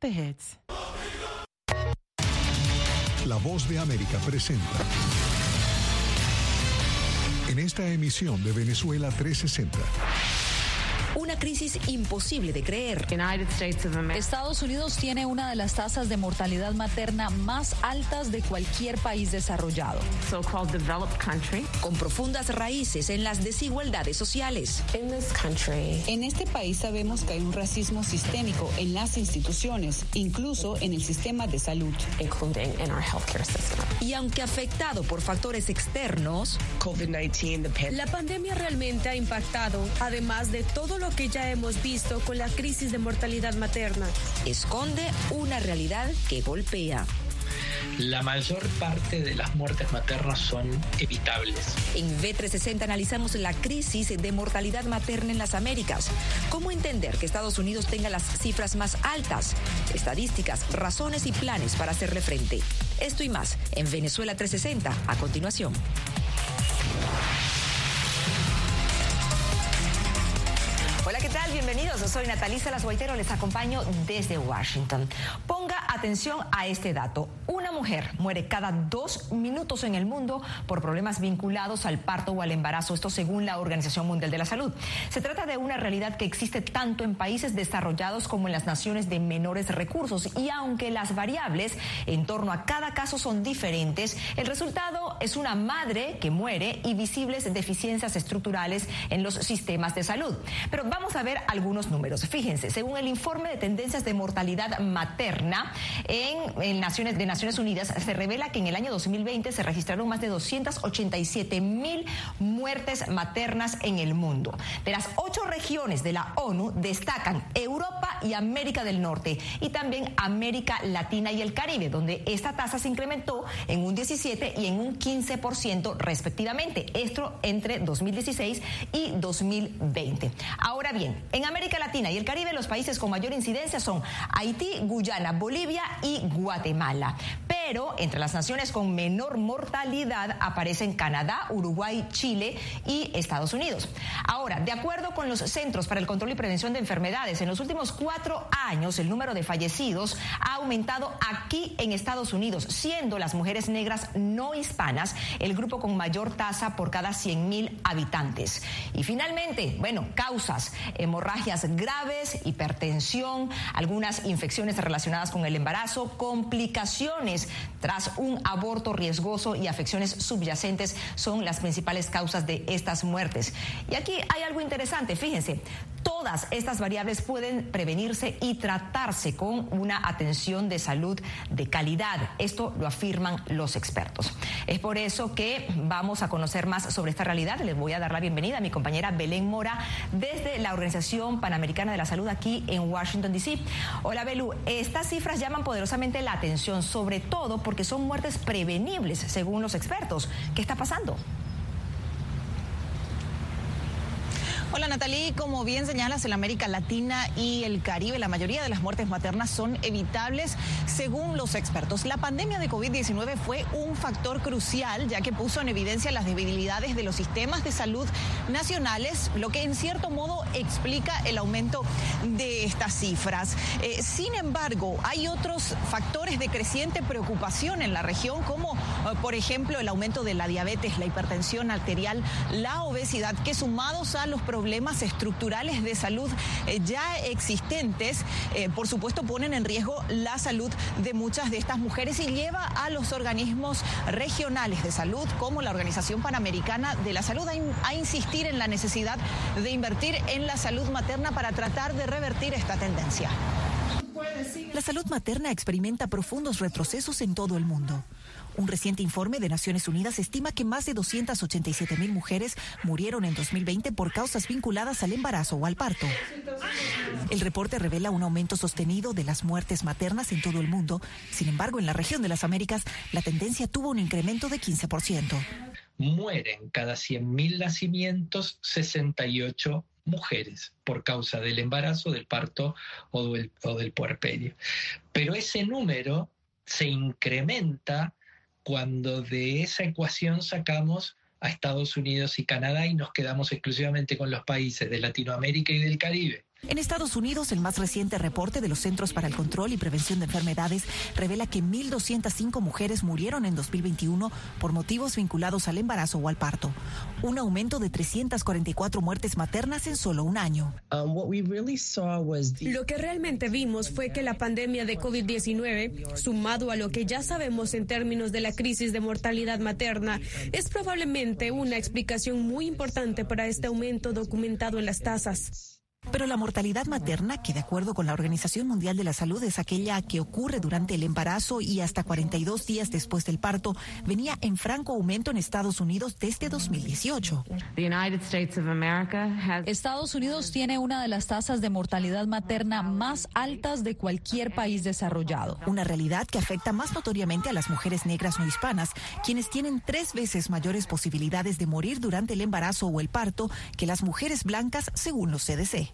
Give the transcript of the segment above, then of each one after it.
The Hits. La voz de América presenta. En esta emisión de Venezuela 360. Una crisis imposible de creer. Estados Unidos tiene una de las tasas de mortalidad materna más altas de cualquier país desarrollado. Con profundas raíces en las desigualdades sociales. En este país sabemos que hay un racismo sistémico en las instituciones, incluso en el sistema de salud. Y aunque afectado por factores externos, la pandemia realmente ha impactado, además de todo lo que ya hemos visto con la crisis de mortalidad materna. Esconde una realidad que golpea. La mayor parte de las muertes maternas son evitables. En B360 analizamos la crisis de mortalidad materna en las Américas. ¿Cómo entender que Estados Unidos tenga las cifras más altas? Estadísticas, razones y planes para hacerle frente. Esto y más en Venezuela 360 a continuación. Bienvenidos. Soy Natalisa Las Guaitero, les acompaño desde Washington. Ponga atención a este dato. Una mujer muere cada dos minutos en el mundo por problemas vinculados al parto o al embarazo, esto según la Organización Mundial de la Salud. Se trata de una realidad que existe tanto en países desarrollados como en las naciones de menores recursos y aunque las variables en torno a cada caso son diferentes, el resultado es una madre que muere y visibles deficiencias estructurales en los sistemas de salud. Pero vamos a ver algunos números. Fíjense, según el informe de tendencias de mortalidad materna en, Naciones, de Naciones Unidas, se revela que en el año 2020 se registraron más de 287 mil muertes maternas en el mundo. De las ocho regiones de la ONU destacan Europa y América del Norte y también América Latina y el Caribe, donde esta tasa se incrementó en un 17 y en un 15% respectivamente. Esto entre 2016 y 2020. Ahora Ahora bien, en América Latina y el Caribe los países con mayor incidencia son Haití, Guyana, Bolivia y Guatemala. Pero entre las naciones con menor mortalidad aparecen Canadá, Uruguay, Chile y Estados Unidos. Ahora, de acuerdo con los Centros para el Control y Prevención de Enfermedades, en los últimos cuatro años el número de fallecidos ha aumentado aquí en Estados Unidos, siendo las mujeres negras no hispanas el grupo con mayor tasa por cada 100 mil habitantes. Y finalmente, bueno, causas hemorragias graves, hipertensión, algunas infecciones relacionadas con el embarazo, complicaciones tras un aborto riesgoso y afecciones subyacentes son las principales causas de estas muertes. Y aquí hay algo interesante, fíjense, todas estas variables pueden prevenirse y tratarse con una atención de salud de calidad. Esto lo afirman los expertos. Es por eso que vamos a conocer más sobre esta realidad. Les voy a dar la bienvenida a mi compañera Belén Mora desde la Organización Panamericana de la Salud aquí en Washington, D.C. Hola, Belu. Estas cifras llaman poderosamente la atención, sobre todo porque son muertes prevenibles, según los expertos. ¿Qué está pasando? Hola Natalie, como bien señalas, en América Latina y el Caribe la mayoría de las muertes maternas son evitables según los expertos. La pandemia de COVID-19 fue un factor crucial ya que puso en evidencia las debilidades de los sistemas de salud nacionales, lo que en cierto modo explica el aumento de estas cifras. Eh, sin embargo, hay otros factores de creciente preocupación en la región como eh, por ejemplo el aumento de la diabetes, la hipertensión arterial, la obesidad, que sumados a los problemas problemas estructurales de salud eh, ya existentes, eh, por supuesto ponen en riesgo la salud de muchas de estas mujeres y lleva a los organismos regionales de salud, como la Organización Panamericana de la Salud, a, a insistir en la necesidad de invertir en la salud materna para tratar de revertir esta tendencia. La salud materna experimenta profundos retrocesos en todo el mundo. Un reciente informe de Naciones Unidas estima que más de 287 mil mujeres murieron en 2020 por causas vinculadas al embarazo o al parto. El reporte revela un aumento sostenido de las muertes maternas en todo el mundo. Sin embargo, en la región de las Américas, la tendencia tuvo un incremento de 15%. Mueren cada 100.000 nacimientos 68 mujeres por causa del embarazo, del parto o del, o del puerperio. Pero ese número se incrementa cuando de esa ecuación sacamos a Estados Unidos y Canadá y nos quedamos exclusivamente con los países de Latinoamérica y del Caribe. En Estados Unidos, el más reciente reporte de los Centros para el Control y Prevención de Enfermedades revela que 1.205 mujeres murieron en 2021 por motivos vinculados al embarazo o al parto, un aumento de 344 muertes maternas en solo un año. Um, lo que realmente vimos fue que la pandemia de COVID-19, sumado a lo que ya sabemos en términos de la crisis de mortalidad materna, es probablemente una explicación muy importante para este aumento documentado en las tasas. Pero la mortalidad materna, que de acuerdo con la Organización Mundial de la Salud es aquella que ocurre durante el embarazo y hasta 42 días después del parto, venía en franco aumento en Estados Unidos desde 2018. Estados Unidos tiene una de las tasas de mortalidad materna más altas de cualquier país desarrollado. Una realidad que afecta más notoriamente a las mujeres negras no hispanas, quienes tienen tres veces mayores posibilidades de morir durante el embarazo o el parto que las mujeres blancas, según los CDC.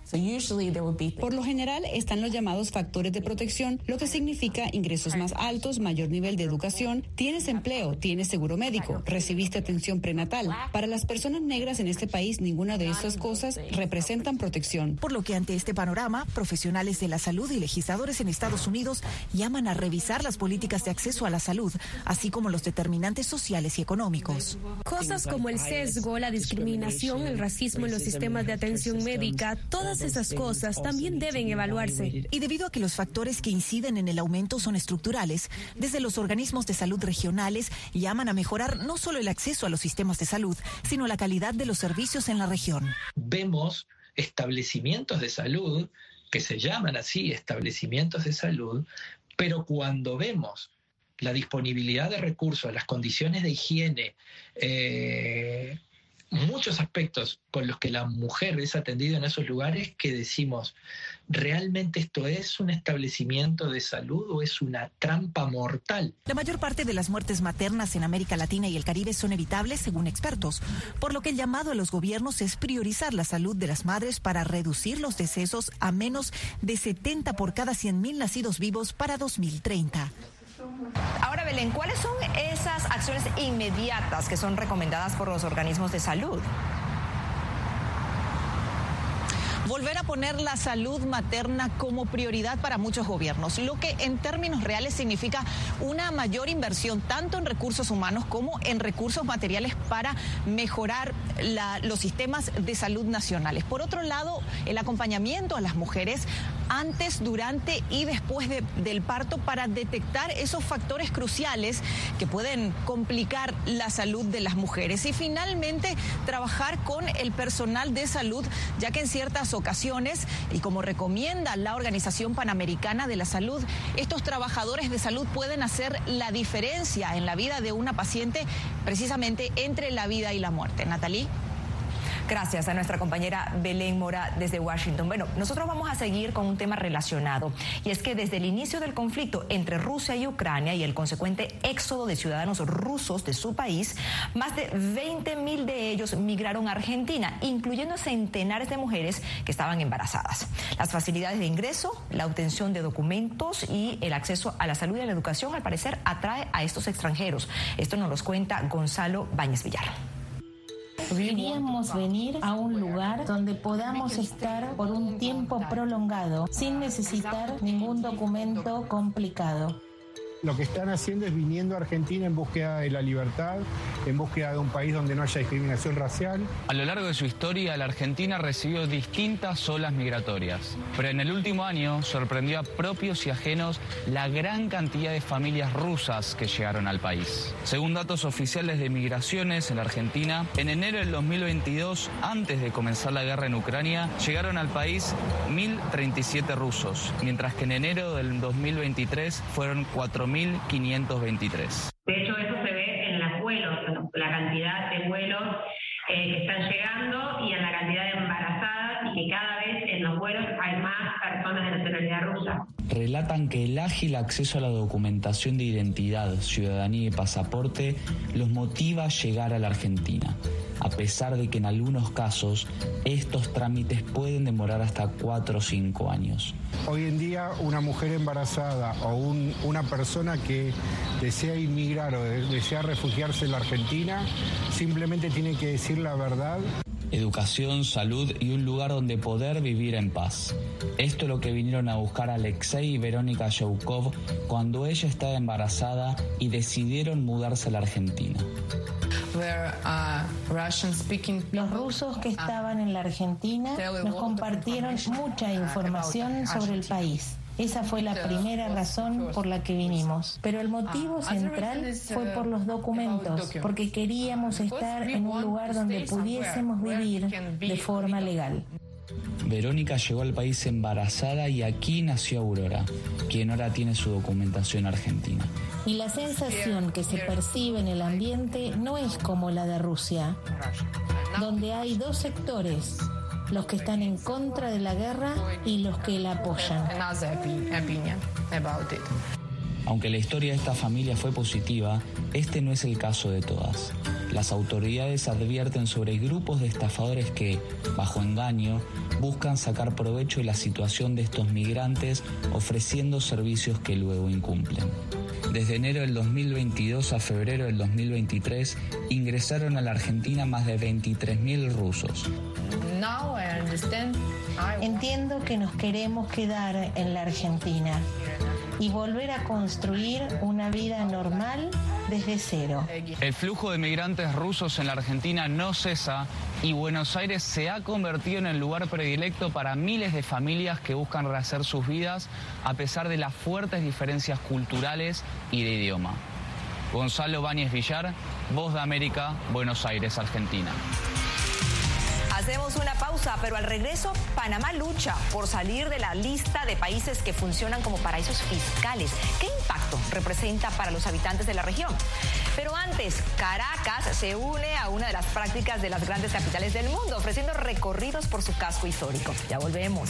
Por lo general están los llamados factores de protección, lo que significa ingresos más altos, mayor nivel de educación, tienes empleo, tienes seguro médico, recibiste atención prenatal. Para las personas negras en este país, ninguna de estas cosas representan protección. Por lo que ante este panorama, profesionales de la salud y legisladores en Estados Unidos llaman a revisar las políticas de acceso a la salud, así como los determinantes sociales y económicos. Cosas como el sesgo, la discriminación, el racismo en los sistemas de atención médica, todas esas cosas también deben evaluarse. Y debido a que los factores que inciden en el aumento son estructurales, desde los organismos de salud regionales llaman a mejorar no solo el acceso a los sistemas de salud, sino la calidad de los servicios en la región. Vemos establecimientos de salud que se llaman así establecimientos de salud, pero cuando vemos la disponibilidad de recursos, las condiciones de higiene, eh, muchos aspectos con los que la mujer es atendida en esos lugares que decimos, ¿realmente esto es un establecimiento de salud o es una trampa mortal? La mayor parte de las muertes maternas en América Latina y el Caribe son evitables, según expertos, por lo que el llamado a los gobiernos es priorizar la salud de las madres para reducir los decesos a menos de 70 por cada 100.000 nacidos vivos para 2030. Ahora, Belén, ¿cuáles son esas acciones inmediatas que son recomendadas por los organismos de salud? volver a poner la salud materna como prioridad para muchos gobiernos, lo que en términos reales significa una mayor inversión tanto en recursos humanos como en recursos materiales para mejorar los sistemas de salud nacionales. Por otro lado, el acompañamiento a las mujeres antes, durante y después del parto para detectar esos factores cruciales que pueden complicar la salud de las mujeres. Y finalmente, trabajar con el personal de salud, ya que en ciertas ocasiones y como recomienda la Organización Panamericana de la Salud, estos trabajadores de salud pueden hacer la diferencia en la vida de una paciente precisamente entre la vida y la muerte. Natalie. Gracias a nuestra compañera Belén Mora desde Washington. Bueno, nosotros vamos a seguir con un tema relacionado y es que desde el inicio del conflicto entre Rusia y Ucrania y el consecuente éxodo de ciudadanos rusos de su país, más de 20 mil de ellos migraron a Argentina, incluyendo centenares de mujeres que estaban embarazadas. Las facilidades de ingreso, la obtención de documentos y el acceso a la salud y a la educación, al parecer, atrae a estos extranjeros. Esto nos lo cuenta Gonzalo Báñez Villar. Queríamos venir a un lugar donde podamos estar por un tiempo prolongado sin necesitar ningún documento complicado. Lo que están haciendo es viniendo a Argentina en búsqueda de la libertad, en búsqueda de un país donde no haya discriminación racial. A lo largo de su historia, la Argentina recibió distintas olas migratorias, pero en el último año sorprendió a propios y ajenos la gran cantidad de familias rusas que llegaron al país. Según datos oficiales de migraciones en la Argentina, en enero del 2022, antes de comenzar la guerra en Ucrania, llegaron al país 1.037 rusos, mientras que en enero del 2023 fueron 4.000 1523. De hecho, eso se ve en los vuelos, la cantidad de vuelos eh, que están llegando y en la cantidad de embarazadas y que cada vez en los vuelos hay más personas de nacionalidad rusa. Relatan que el ágil acceso a la documentación de identidad, ciudadanía y pasaporte los motiva a llegar a la Argentina a pesar de que en algunos casos estos trámites pueden demorar hasta cuatro o cinco años. Hoy en día una mujer embarazada o una persona que desea inmigrar o desea refugiarse en la Argentina simplemente tiene que decir la verdad educación, salud y un lugar donde poder vivir en paz. Esto es lo que vinieron a buscar Alexei y Verónica Youkov cuando ella estaba embarazada y decidieron mudarse a la Argentina. Los rusos que estaban en la Argentina nos compartieron mucha información sobre el país. Esa fue la primera razón por la que vinimos. Pero el motivo central fue por los documentos, porque queríamos estar en un lugar donde pudiésemos vivir de forma legal. Verónica llegó al país embarazada y aquí nació Aurora, quien ahora tiene su documentación argentina. Y la sensación que se percibe en el ambiente no es como la de Rusia, donde hay dos sectores, los que están en contra de la guerra y los que la apoyan. Aunque la historia de esta familia fue positiva, este no es el caso de todas. Las autoridades advierten sobre grupos de estafadores que, bajo engaño, buscan sacar provecho de la situación de estos migrantes ofreciendo servicios que luego incumplen. Desde enero del 2022 a febrero del 2023 ingresaron a la Argentina más de 23.000 rusos. Entiendo que nos queremos quedar en la Argentina y volver a construir una vida normal desde cero. El flujo de migrantes rusos en la Argentina no cesa y Buenos Aires se ha convertido en el lugar predilecto para miles de familias que buscan rehacer sus vidas a pesar de las fuertes diferencias culturales y de idioma. Gonzalo Báñez Villar, Voz de América, Buenos Aires, Argentina. Hacemos una pausa, pero al regreso, Panamá lucha por salir de la lista de países que funcionan como paraísos fiscales. ¿Qué impacto representa para los habitantes de la región? Pero antes, Caracas se une a una de las prácticas de las grandes capitales del mundo, ofreciendo recorridos por su casco histórico. Ya volvemos.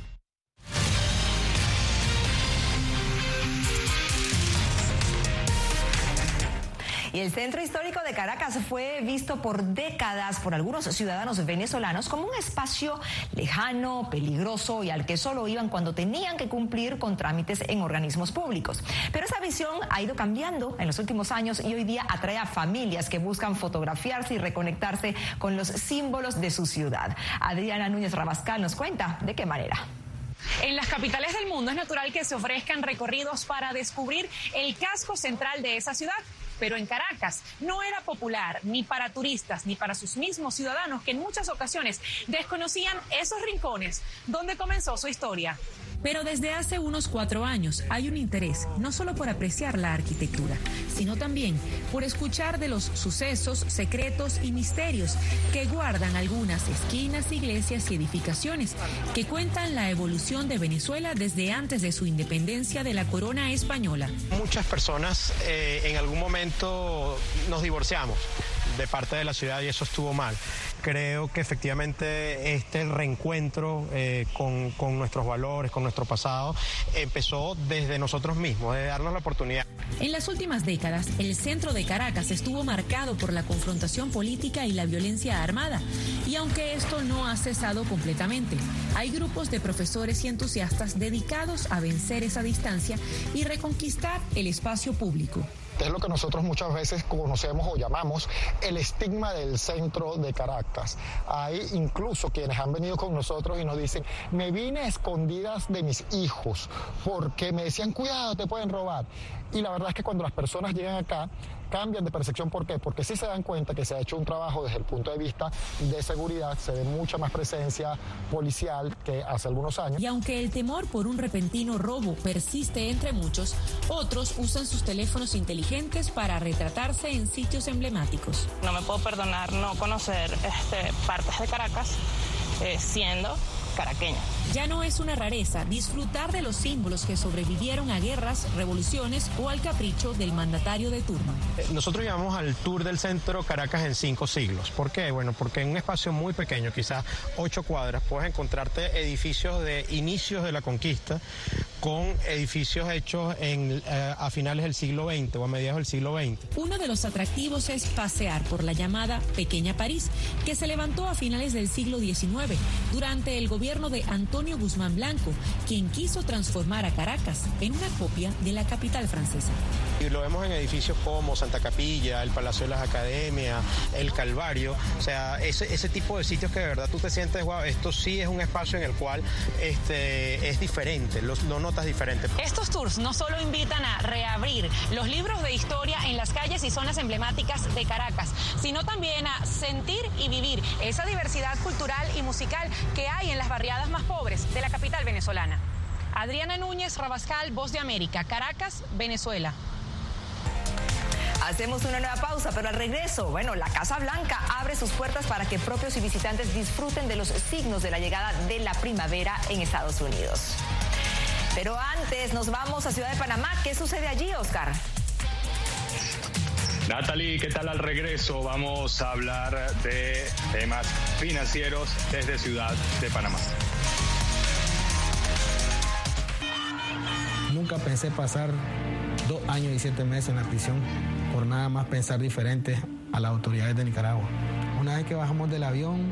Y el centro histórico de Caracas fue visto por décadas por algunos ciudadanos venezolanos como un espacio lejano, peligroso y al que solo iban cuando tenían que cumplir con trámites en organismos públicos. Pero esa visión ha ido cambiando en los últimos años y hoy día atrae a familias que buscan fotografiarse y reconectarse con los símbolos de su ciudad. Adriana Núñez Rabascal nos cuenta de qué manera. En las capitales del mundo es natural que se ofrezcan recorridos para descubrir el casco central de esa ciudad. Pero en Caracas no era popular ni para turistas ni para sus mismos ciudadanos que en muchas ocasiones desconocían esos rincones donde comenzó su historia. Pero desde hace unos cuatro años hay un interés no solo por apreciar la arquitectura, sino también por escuchar de los sucesos, secretos y misterios que guardan algunas esquinas, iglesias y edificaciones que cuentan la evolución de Venezuela desde antes de su independencia de la corona española. Muchas personas eh, en algún momento nos divorciamos de parte de la ciudad y eso estuvo mal. Creo que efectivamente este reencuentro eh, con, con, nuestros valores, con nuestro pasado, empezó desde nosotros mismos, de darnos la oportunidad. En las últimas décadas, el centro de Caracas estuvo marcado por la confrontación política y la violencia armada. Y aunque esto no ha cesado completamente, hay grupos de profesores y entusiastas dedicados a vencer esa distancia y reconquistar el espacio público es lo que nosotros muchas veces conocemos o llamamos el estigma del centro de Caracas. Hay incluso quienes han venido con nosotros y nos dicen, me vine a escondidas de mis hijos porque me decían, cuidado, te pueden robar. Y la verdad es que cuando las personas llegan acá, cambian de percepción. ¿Por qué? Porque sí se dan cuenta que se ha hecho un trabajo desde el punto de vista de seguridad, se ve mucha más presencia policial que hace algunos años. Y aunque el temor por un repentino robo persiste entre muchos, otros usan sus teléfonos inteligentes para retratarse en sitios emblemáticos. No me puedo perdonar no conocer este, partes de Caracas eh, siendo caraqueña. Ya no es una rareza disfrutar de los símbolos que sobrevivieron a guerras, revoluciones o al capricho del mandatario de turno. Eh, nosotros llamamos al tour del centro Caracas en cinco siglos. ¿Por qué? Bueno, porque en un espacio muy pequeño, quizás ocho cuadras, puedes encontrarte edificios de inicios de la conquista con edificios hechos en, eh, a finales del siglo XX o a mediados del siglo XX. Uno de los atractivos es pasear por la llamada Pequeña París, que se levantó a finales del siglo XIX durante el gobierno de Antonio Guzmán Blanco, quien quiso transformar a Caracas en una copia de la capital francesa. Y lo vemos en edificios como Santa Capilla, el Palacio de las Academias, el Calvario, o sea, ese, ese tipo de sitios que de verdad tú te sientes, wow, esto sí es un espacio en el cual este, es diferente, los, no diferentes. Estos tours no solo invitan a reabrir los libros de historia en las calles y zonas emblemáticas de Caracas, sino también a sentir y vivir esa diversidad cultural y musical que hay en las barriadas más pobres de la capital venezolana. Adriana Núñez Rabascal, Voz de América, Caracas, Venezuela. Hacemos una nueva pausa, pero al regreso, bueno, la Casa Blanca abre sus puertas para que propios y visitantes disfruten de los signos de la llegada de la primavera en Estados Unidos. Pero antes nos vamos a Ciudad de Panamá. ¿Qué sucede allí, Oscar? Natalie, ¿qué tal al regreso? Vamos a hablar de temas financieros desde Ciudad de Panamá. Nunca pensé pasar dos años y siete meses en la prisión por nada más pensar diferente a las autoridades de Nicaragua. Una vez que bajamos del avión,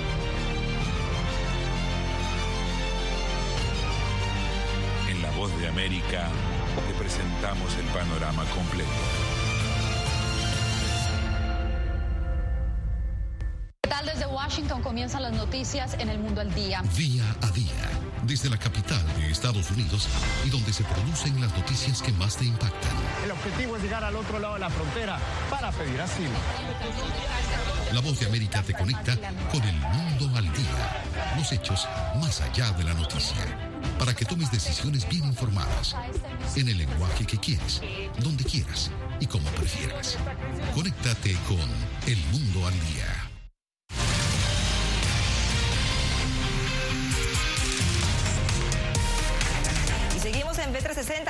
Voz de América te presentamos el panorama completo. ¿Qué tal? Desde Washington comienzan las noticias en el mundo al día. Día a día, desde la capital de Estados Unidos y donde se producen las noticias que más te impactan. El objetivo es llegar al otro lado de la frontera para pedir asilo. La voz de América te conecta con el mundo al día. Los hechos más allá de la noticia para que tomes decisiones bien informadas, en el lenguaje que quieres, donde quieras y como prefieras. Conéctate con El Mundo al Día.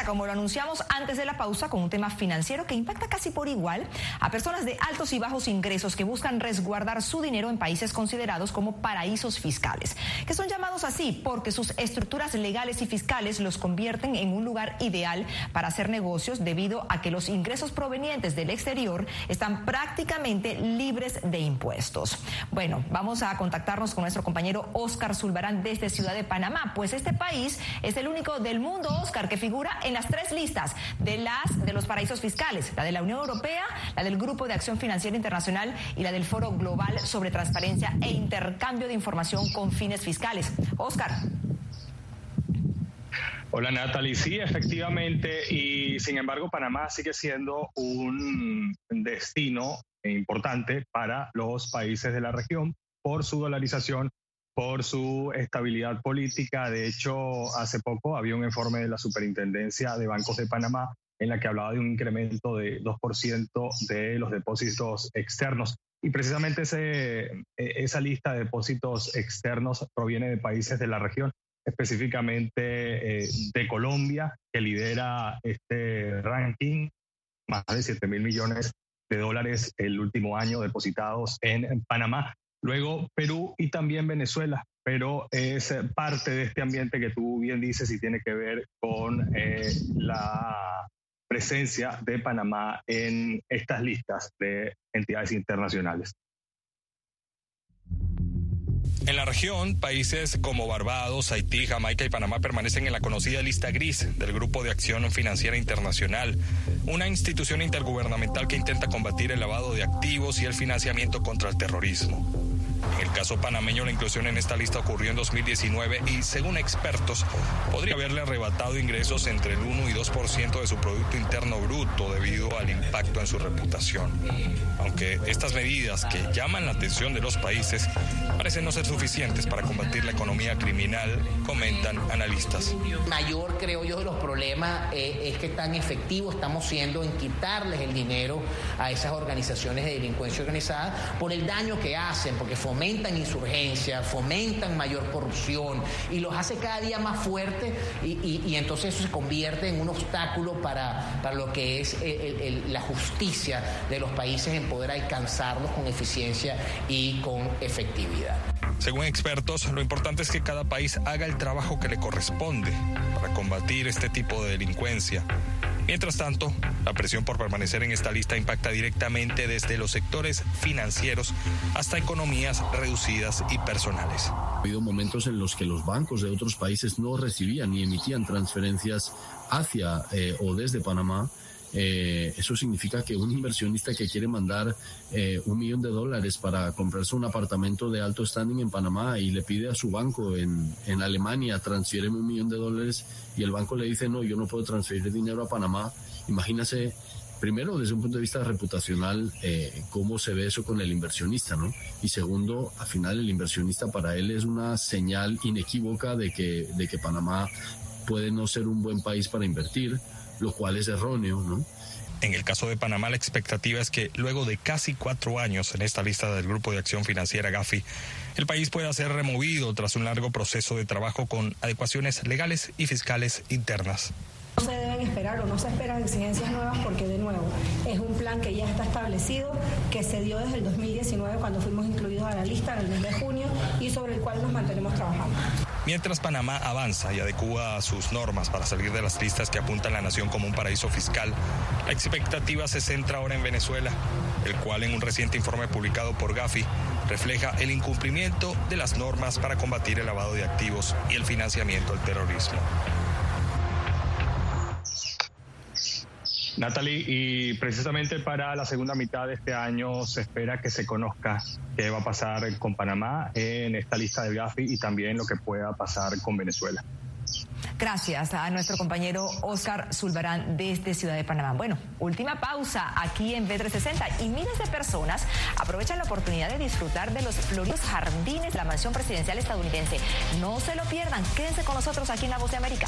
360, como lo anunciamos antes de la pausa, con un tema financiero que impacta casi por igual a personas de altos y bajos ingresos que buscan resguardar su dinero en países considerados como paraísos fiscales, que son llamados así porque sus estructuras legales y fiscales los convierten en un lugar ideal para hacer negocios debido a que los ingresos provenientes del exterior están prácticamente libres de impuestos. Bueno, vamos a contactarnos con nuestro compañero Oscar Zulbarán desde Ciudad de Panamá, pues este país es el único del mundo, Oscar, que figura en las tres listas de las de los paraísos fiscales, la de la Unión Europea, la del Grupo de Acción Financiera Internacional y la del Foro Global sobre Transparencia e Intercambio de Información con fines fiscales. Oscar. Hola Natalie, sí, efectivamente, y sin embargo Panamá sigue siendo un destino importante para los países de la región por su dolarización, por su estabilidad política. De hecho, hace poco había un informe de la Superintendencia de Bancos de Panamá en la que hablaba de un incremento de 2% de los depósitos externos. Y precisamente ese, e, esa lista de depósitos externos proviene de países de la región específicamente eh, de Colombia, que lidera este ranking, más de 7 mil millones de dólares el último año depositados en, Panamá. Luego Perú y también Venezuela, pero es parte de este ambiente que tú bien dices y tiene que ver con eh, la presencia de Panamá en estas listas de entidades internacionales. En la región, países como Barbados, Haití, Jamaica y Panamá permanecen en la conocida lista gris del Grupo de Acción Financiera Internacional, una institución intergubernamental que intenta combatir el lavado de activos y el financiamiento contra el terrorismo. El caso panameño, la inclusión en esta lista ocurrió en 2019 y, según expertos, podría haberle arrebatado ingresos entre el 1 y 2% de su Producto Interno Bruto debido al impacto en su reputación. Aunque estas medidas que llaman la atención de los países parecen no ser suficientes para combatir la economía criminal, comentan analistas. Mayor, creo yo, de los problemas eh, es que tan efectivos estamos siendo en quitarles el dinero a esas organizaciones de delincuencia organizada por el daño que hacen, porque fomentan insurgencia, fomentan mayor corrupción y los hace cada día más fuertes y, entonces eso se convierte en un obstáculo para, para lo que es la justicia de los países en poder alcanzarlos con eficiencia y con efectividad. Según expertos, lo importante es que cada país haga el trabajo que le corresponde para combatir este tipo de delincuencia Mientras tanto, la presión por permanecer en esta lista impacta directamente desde los sectores financieros hasta economías reducidas y personales. Ha habido momentos en los que los bancos de otros países no recibían ni emitían transferencias hacia eh, o desde Panamá eh, eso significa que un inversionista que quiere mandar eh, un millón de dólares para comprarse un apartamento de alto standing en Panamá y le pide a su banco en, en Alemania transfiéreme un millón de dólares y el banco le dice no, yo no puedo transferir dinero a Panamá, imagínase primero, desde un punto de vista reputacional, eh, cómo se ve eso con el inversionista, ¿no? Y segundo, al final el inversionista para él es una señal inequívoca de que, de que Panamá puede no ser un buen país para invertir, lo cual es erróneo, ¿no? En el caso de Panamá, la expectativa es que luego de casi cuatro años en esta lista del Grupo de Acción Financiera GAFI, el país pueda ser removido tras un largo proceso de trabajo con adecuaciones legales y fiscales internas. No se deben esperar o no se esperan exigencias nuevas porque de nuevo es un plan que ya está establecido, que se dio desde el 2019 cuando fuimos incluidos a la lista en el mes de junio y sobre el cual nos mantenemos trabajando. Mientras Panamá avanza y adecúa sus normas para salir de las listas que apuntan a la nación como un paraíso fiscal, la expectativa se centra ahora en Venezuela, el cual en un reciente informe publicado por Gafi refleja el incumplimiento de las normas para combatir el lavado de activos y el financiamiento del terrorismo. Natalie, y precisamente para la segunda mitad de este año se espera que se conozca qué va a pasar con Panamá en esta lista del GAFI y también lo que pueda pasar con Venezuela. Gracias a nuestro compañero Oscar Zulbarán desde Ciudad de Panamá. Bueno, última pausa aquí en B360 y miles de personas aprovechan la oportunidad de disfrutar de los floridos jardines de la mansión presidencial estadounidense. No se lo pierdan, quédense con nosotros aquí en La Voz de América.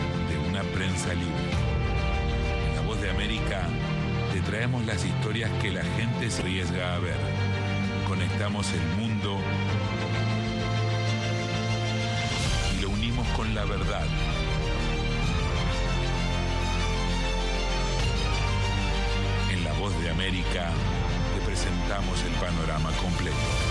prensa. En La Voz de América te traemos las historias que la gente se arriesga a ver. Conectamos el mundo y lo unimos con la verdad. En La Voz de América te presentamos el panorama completo.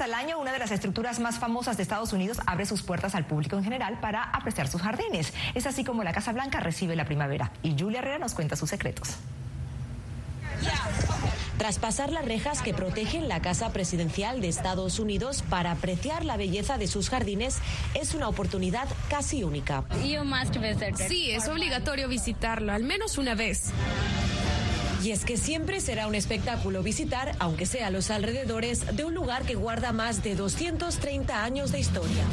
Veces al año, una de las estructuras más famosas de Estados Unidos abre sus puertas al público en general para apreciar sus jardines. Es así como la Casa Blanca recibe la primavera. Y Julia Herrera nos cuenta sus secretos. Tras pasar las rejas que protegen la Casa Presidencial de Estados Unidos para apreciar la belleza de sus jardines, es una oportunidad casi única. Sí, es obligatorio visitarlo, al menos una vez. Y es que siempre será un espectáculo visitar, aunque sea los alrededores, de un lugar que guarda más de 230 años de historia.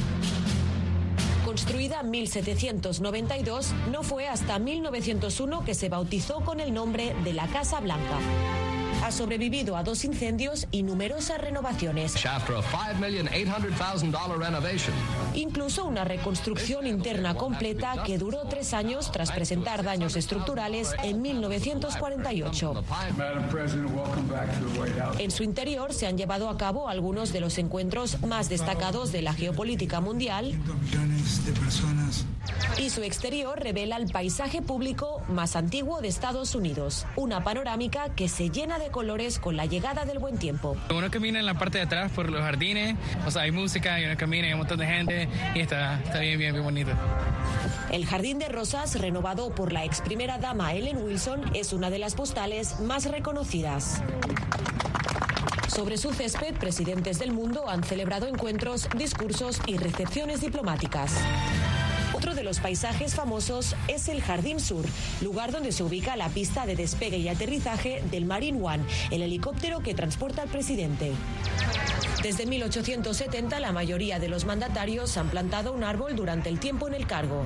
Construida en 1792, no fue hasta 1901 que se bautizó con el nombre de la Casa Blanca. Ha sobrevivido a dos incendios y numerosas renovaciones. Incluso una reconstrucción interna completa que duró tres años tras presentar daños estructurales en 1948. En su interior se han llevado a cabo algunos de los encuentros más destacados de la geopolítica mundial y su exterior revela el paisaje público más antiguo de Estados Unidos, una panorámica que se llena de colores con la llegada del buen tiempo. Uno camina en la parte de atrás por los jardines, o sea, hay música y uno camina y hay un montón de gente y está, está bien, bien, bien bonito. El Jardín de Rosas, renovado por la ex primera dama Ellen Wilson, es una de las postales más reconocidas. Sobre su césped, presidentes del mundo han celebrado encuentros, discursos y recepciones diplomáticas. Los paisajes famosos es el Jardín Sur, lugar donde se ubica la pista de despegue y aterrizaje del Marine One, el helicóptero que transporta al presidente. Desde 1870 la mayoría de los mandatarios han plantado un árbol durante el tiempo en el cargo.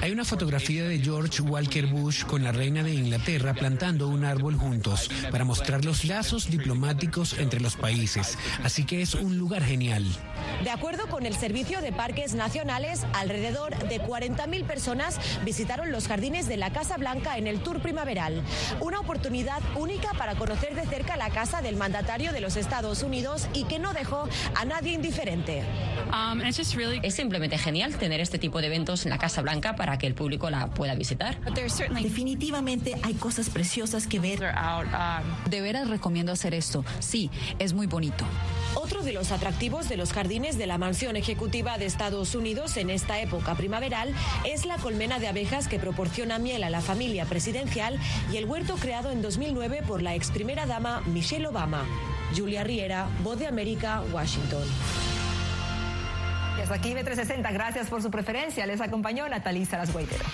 Hay una fotografía de George Walker Bush con la reina de Inglaterra plantando un árbol juntos para mostrar los lazos diplomáticos entre los países. Así que es un lugar genial. De acuerdo con el Servicio de Parques Nacionales, alrededor de 40.000 personas visitaron los jardines de la Casa Blanca en el Tour Primaveral. Una oportunidad única para conocer de cerca la casa del mandatario de los Estados Unidos y que no dejó a nadie indiferente. Es simplemente genial tener este tipo de eventos en la Casa Blanca para que el público la pueda visitar. Definitivamente hay cosas preciosas que ver. De veras recomiendo hacer esto. Sí, es muy bonito. Otro de los atractivos de los jardines de la mansión ejecutiva de Estados Unidos en esta época primaveral es la colmena de abejas que proporciona miel a la familia presidencial y el huerto creado en 2009 por la ex primera dama Michelle Obama. Julia Riera, De América, Washington. Y hasta aquí B360. Gracias por su preferencia. Les acompañó Natalí Salas Guaitero.